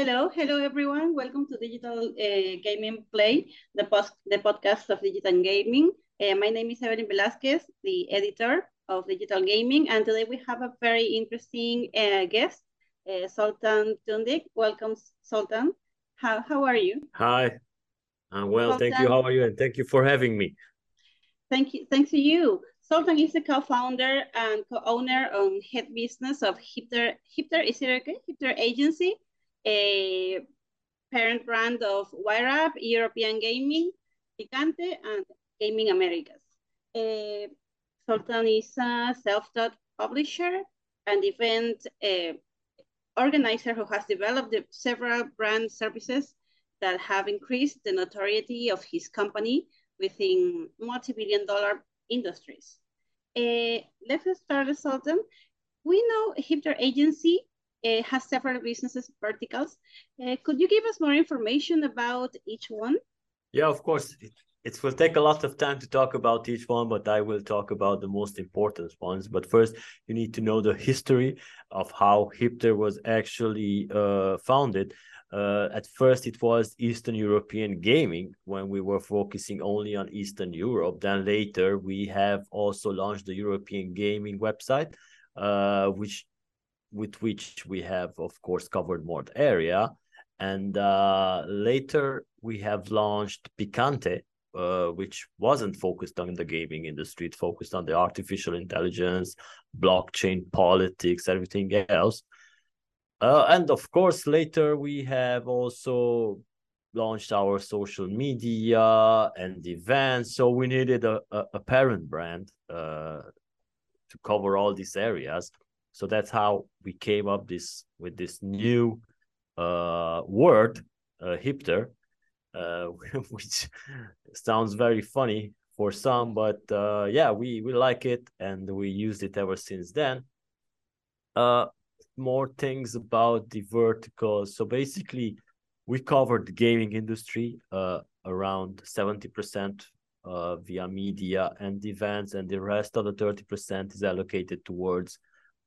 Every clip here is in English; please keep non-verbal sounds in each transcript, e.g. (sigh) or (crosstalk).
Hello, hello everyone. Welcome to Digital uh, Gaming Play, the, post, the podcast of digital gaming. Uh, my name is Evelyn Velasquez, the editor of Digital Gaming, and today we have a very interesting uh, guest, Zoltán Tundik. Welcome, Zoltán. How, how are you? Hi, I'm well, Zoltán. thank you. How are you? And thank you for having me. Thank you. Thanks to you. Zoltán is the co-founder and co-owner and head business of Hipther. Hipther is it okay? Hipther Agency a parent brand of WireUp, European Gaming, Picante, and Gaming Americas. Uh, Zoltán is a self-taught publisher and event uh, organizer who has developed several brand services that have increased the notoriety of his company within multi-billion dollar industries. Uh, let's start, Zoltán. We know Hipther Agency uh, has several businesses verticals. Uh, could you give us more information about each one? Yeah, of course. It, it will take a lot of time to talk about each one, but I will talk about the most important ones. But first, you need to know the history of how Hipther was actually uh, founded. Uh, at first, it was Eastern European gaming when we were focusing only on Eastern Europe. Then later, we have also launched the European gaming website, uh, which with which we have, of course, covered more area. And uh, later we have launched Picante, uh, which wasn't focused on the gaming industry. It focused on the artificial intelligence, blockchain, politics, everything else. Uh, and of course, later we have also launched our social media and events. So we needed a, a, a parent brand uh, to cover all these areas. So that's how we came up this with this new uh, word, uh, hipther, uh, (laughs) which sounds very funny for some, but uh, yeah, we we like it and we used it ever since then. Uh, more things about the verticals. So basically, we covered the gaming industry uh, around seventy percent uh, via media and events, and the rest of the thirty percent is allocated towards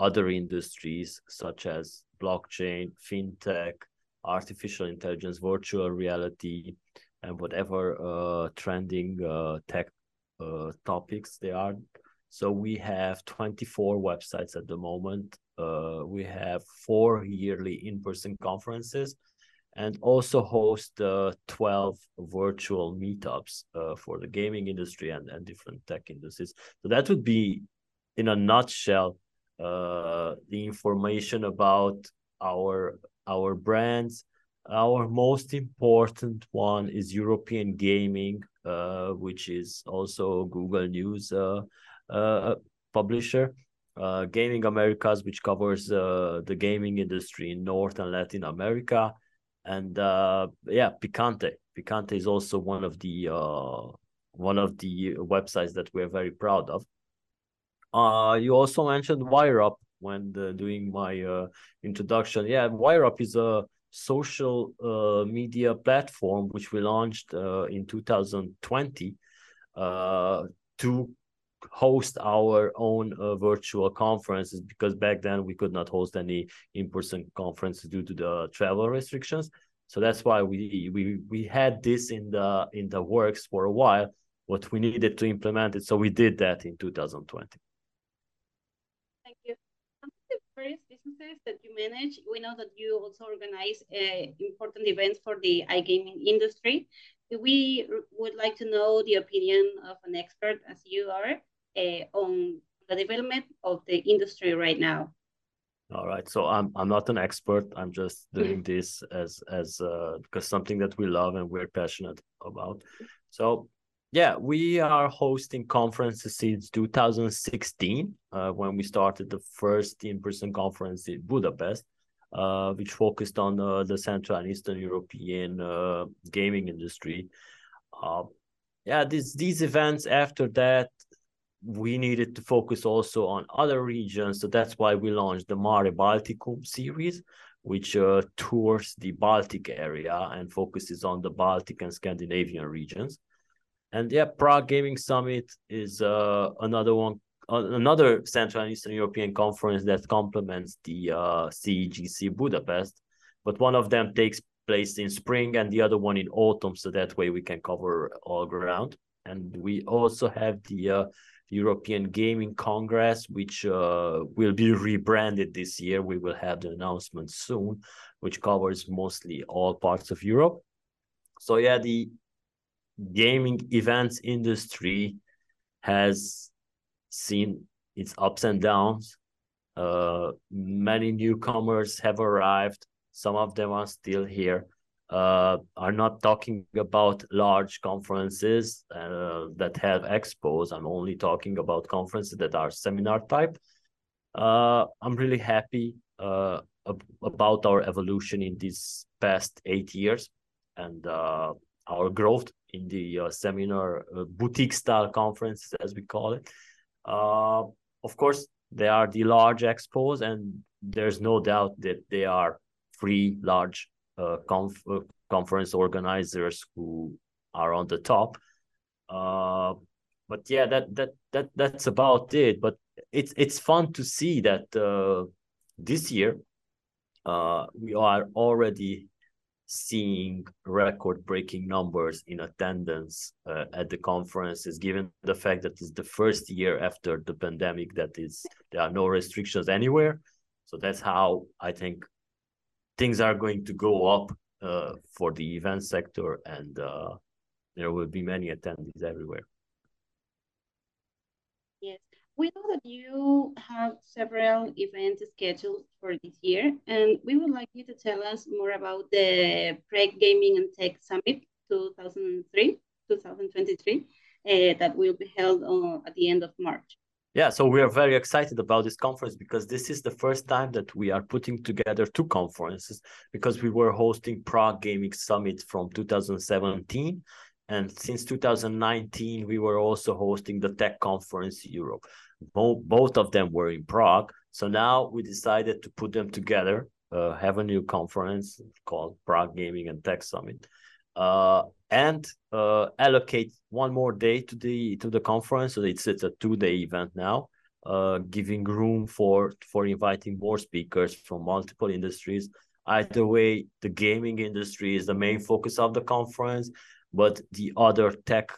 other industries such as blockchain, fintech, artificial intelligence, virtual reality, and whatever uh, trending uh, tech uh, topics they are. So we have 24 websites at the moment. Uh, we have four yearly in-person conferences and also host uh, 12 virtual meetups uh, for the gaming industry and, and different tech industries. So that would be, in a nutshell, uh, the information about our our brands. Our most important one is European Gaming, uh, which is also Google News uh, uh, publisher. Uh, gaming Americas, which covers uh, the gaming industry in North and Latin America, and uh, yeah, Picante. Picante is also one of the uh, one of the websites that we're very proud of. Uh, you also mentioned WireUp when the, doing my uh, introduction. Yeah, WireUp is a social uh, media platform which we launched uh, in 2020 uh, to host our own uh, virtual conferences because back then we could not host any in-person conferences due to the travel restrictions. So that's why we we we had this in the in the works for a while, but we needed to implement it. So we did that in 2020 businesses that you manage. We know that you also organize uh, important events for the iGaming industry. We would like to know the opinion of an expert, as you are, uh, on the development of the industry right now. All right, so I'm I'm not an expert. I'm just doing this as as uh, because something that we love and we're passionate about. So yeah, we are hosting conferences since 2016 uh, when we started the first in-person conference in Budapest, uh, which focused on uh, the Central and Eastern European uh, gaming industry. Uh, yeah, these these events after that, we needed to focus also on other regions, so that's why we launched the Mare Balticum series, which uh, tours the Baltic area and focuses on the Baltic and Scandinavian regions and yeah, Prague Gaming Summit is uh, another one, uh, another Central and Eastern European conference that complements the uh, CEGC Budapest. but one of them takes place in spring and the other one in autumn. So that way we can cover all ground. And we also have the uh, European Gaming Congress, which uh, will be rebranded this year. We will have the announcement soon, which covers mostly all parts of Europe. So yeah, the gaming events industry has seen its ups and downs. Uh, many newcomers have arrived. Some of them are still here uh, are not talking about large conferences uh, that have expos. I'm only talking about conferences that are seminar type. Uh, I'm really happy uh, ab about our evolution in these past eight years and uh, our growth in the uh, seminar boutique style conferences, as we call it. of course, they are the large expos, and there's no doubt that they are free large uh, conf- uh, conference organizers who are on the top. Uh, but yeah, that that that that's about it. But it's it's fun to see that uh, this year uh, we are already seeing record-breaking numbers in attendance uh, at the conferences, given the fact that it's the first year after the pandemic that is there are no restrictions anywhere. So that's how I think things are going to go up uh, for the event sector and uh, there will be many attendees everywhere. Yes, we know that you have several events scheduled for this year, and we would like you to tell us more about the Prague Gaming and Tech Summit 2003, 2023, uh, that will be held on, at the end of March. Yeah, so we are very excited about this conference because this is the first time that we are putting together two conferences because we were hosting Prague Gaming Summit from 2017 and since 2019 we were also hosting the Tech Conference Europe. Both, both of them were in Prague. So now we decided to put them together, uh, have a new conference called Prague Gaming and Tech Summit. Uh, and uh, allocate one more day to the to the conference. So it's it's a two day event now, uh, giving room for for inviting more speakers from multiple industries. Either way, the gaming industry is the main focus of the conference, but the other tech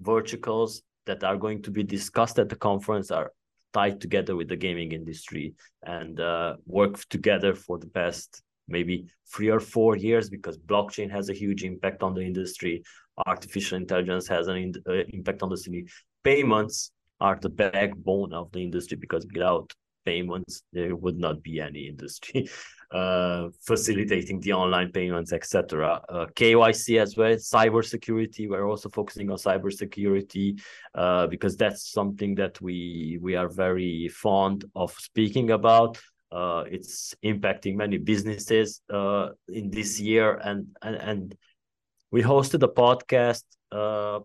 verticals that are going to be discussed at the conference are tied together with the gaming industry and uh, work together for the past maybe three or four years because blockchain has a huge impact on the industry. Artificial intelligence has an in, uh, impact on the city. Payments are the backbone of the industry because without payments there would not be any industry (laughs) uh, facilitating the online payments etc uh, kyc as well cybersecurity we're also focusing on cybersecurity uh, because that's something that we we are very fond of speaking about. Uh, it's impacting many businesses uh, in this year and, and and we hosted a podcast uh,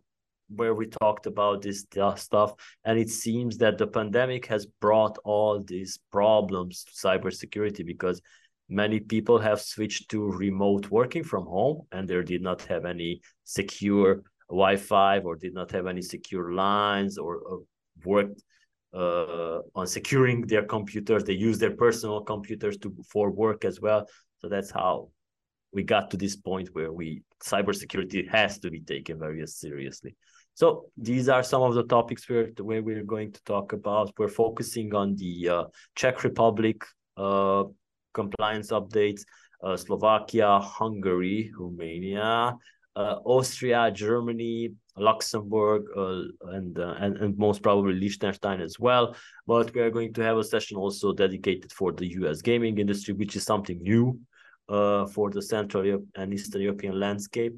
where we talked about this stuff and it seems that the pandemic has brought all these problems to cybersecurity because many people have switched to remote working from home and they did not have any secure wi-fi or did not have any secure lines or, or worked uh, on securing their computers. They use their personal computers to for work as well. So that's how we got to this point where we cybersecurity has to be taken very seriously. So these are some of the topics we're where we're going to talk about. We're focusing on the uh, Czech Republic uh, compliance updates, uh, Slovakia, Hungary, Romania, uh, Austria, Germany, Luxembourg, uh, and, uh, and and most probably Liechtenstein as well. But we are going to have a session also dedicated for the U.S. gaming industry, which is something new uh, for the Central Europe and Eastern European landscape.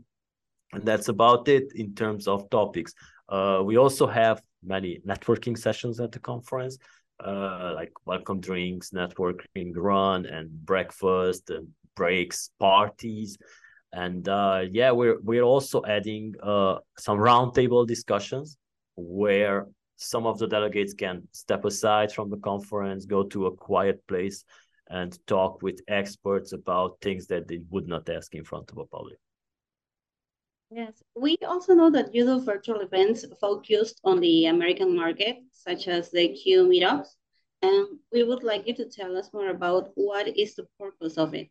And that's about it in terms of topics. Uh, we also have many networking sessions at the conference, uh, like welcome drinks, networking run, and breakfast, and breaks, parties. And uh, yeah we're we're also adding uh, some roundtable discussions where some of the delegates can step aside from the conference go to a quiet place and talk with experts about things that they would not ask in front of a public yes. We also know that you do virtual events focused on the american market such as the q meetups. And we would like you to tell us more about what is the purpose of it.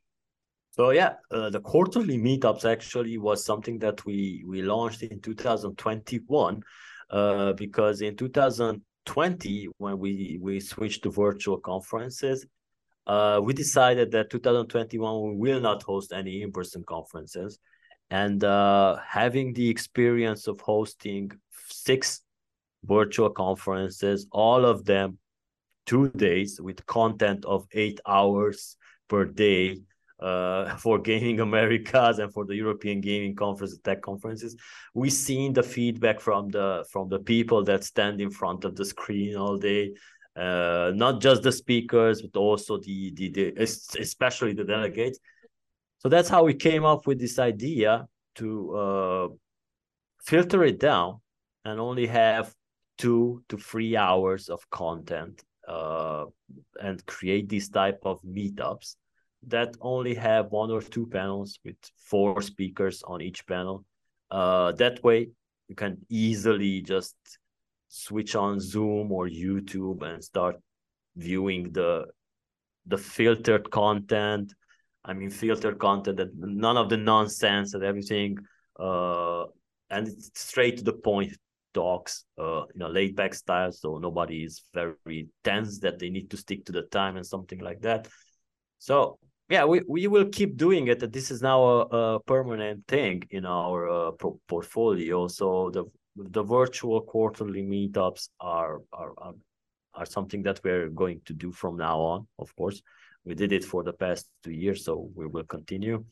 So yeah, uh, the quarterly meetups actually was something that we we launched in 2021 uh, because in 2020 when we we switched to virtual conferences, uh, we decided that 2021 we will not host any in-person conferences, and uh, having the experience of hosting six virtual conferences, all of them two days with content of eight hours per day uh, (laughs) for gaming Americas and for the European Gaming Conference, tech conferences, we seen the feedback from the from the people that stand in front of the screen all day. Uh, not just the speakers, but also the, the the especially the delegates. So that's how we came up with this idea to uh, filter it down and only have two to three hours of content uh, and create these type of meetups that only have one or two panels with four speakers on each panel. Uh, that way, you can easily just switch on Zoom or YouTube and start viewing the the filtered content. I mean, filtered content that none of the nonsense and everything, uh, and it's straight to the point talks, uh, you know, laid back style, so nobody is very tense that they need to stick to the time and something like that. So yeah, we, we will keep doing it. This is now a, a permanent thing in our uh, portfolio. So the the virtual quarterly meetups are, are are are something that we're going to do from now on. Of course, we did it for the past two years, so we will continue.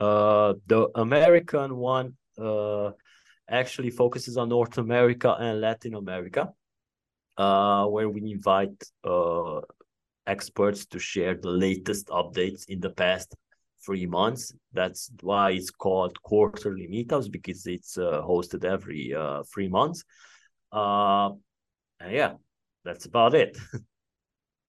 Uh, the American one uh, actually focuses on North America and Latin America, uh, where we invite uh, experts to share the latest updates in the past three months. That's why it's called quarterly meetups because it's uh, hosted every uh, three months. And yeah, that's about it. (laughs)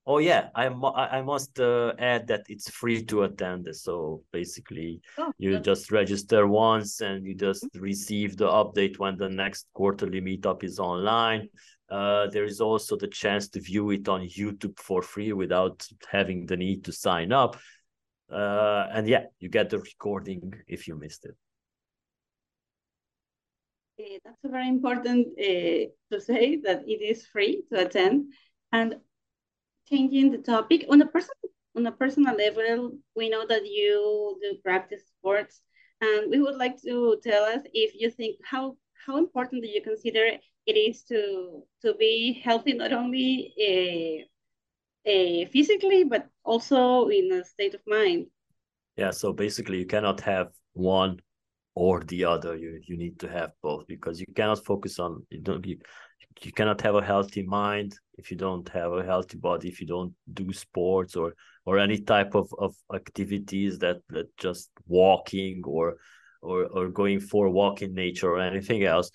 oh yeah, I I must uh, add that it's free to attend. So basically, oh, you just register once and you just receive the update when the next quarterly meetup is online. Uh, there is also the chance to view it on YouTube for free without having the need to sign up. Uh, and yeah, you get the recording if you missed it. Uh, that's very important uh, to say that it is free to attend. And changing the topic. On a person on a personal level, we know that you do practice sports, and we would like to tell us if you think how how important do you consider it is to to be healthy not only uh, uh, physically but also in a state of mind? Yeah so basically you cannot have one or the other. You you need to have both because you cannot focus on you don't you, you cannot have a healthy mind if you don't have a healthy body if you don't do sports or or any type of, of activities that that just walking or or or going for a walk in nature or anything else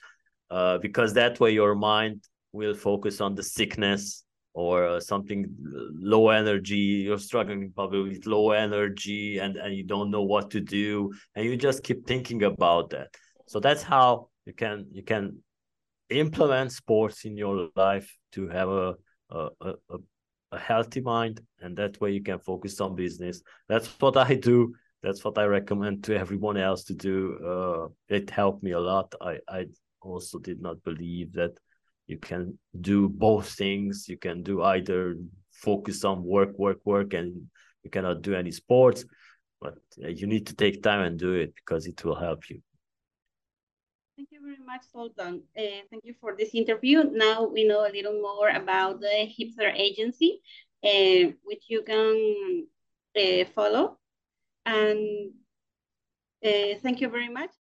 uh, because that way your mind will focus on the sickness or uh, something low energy. You're struggling probably with low energy and and you don't know what to do and you just keep thinking about that. So that's how you can you can implement sports in your life to have a a, a, a healthy mind and that way you can focus on business that's what i do that's what i recommend to everyone else to do uh, it helped me a lot i i also did not believe that you can do both things. You can do either focus on work, work, work, and you cannot do any sports, but you need to take time and do it because it will help you. Thank you very much, Zoltán. Uh, thank you for this interview. Now we know a little more about the Hipther Agency, uh, which you can uh, follow. And thank you very much.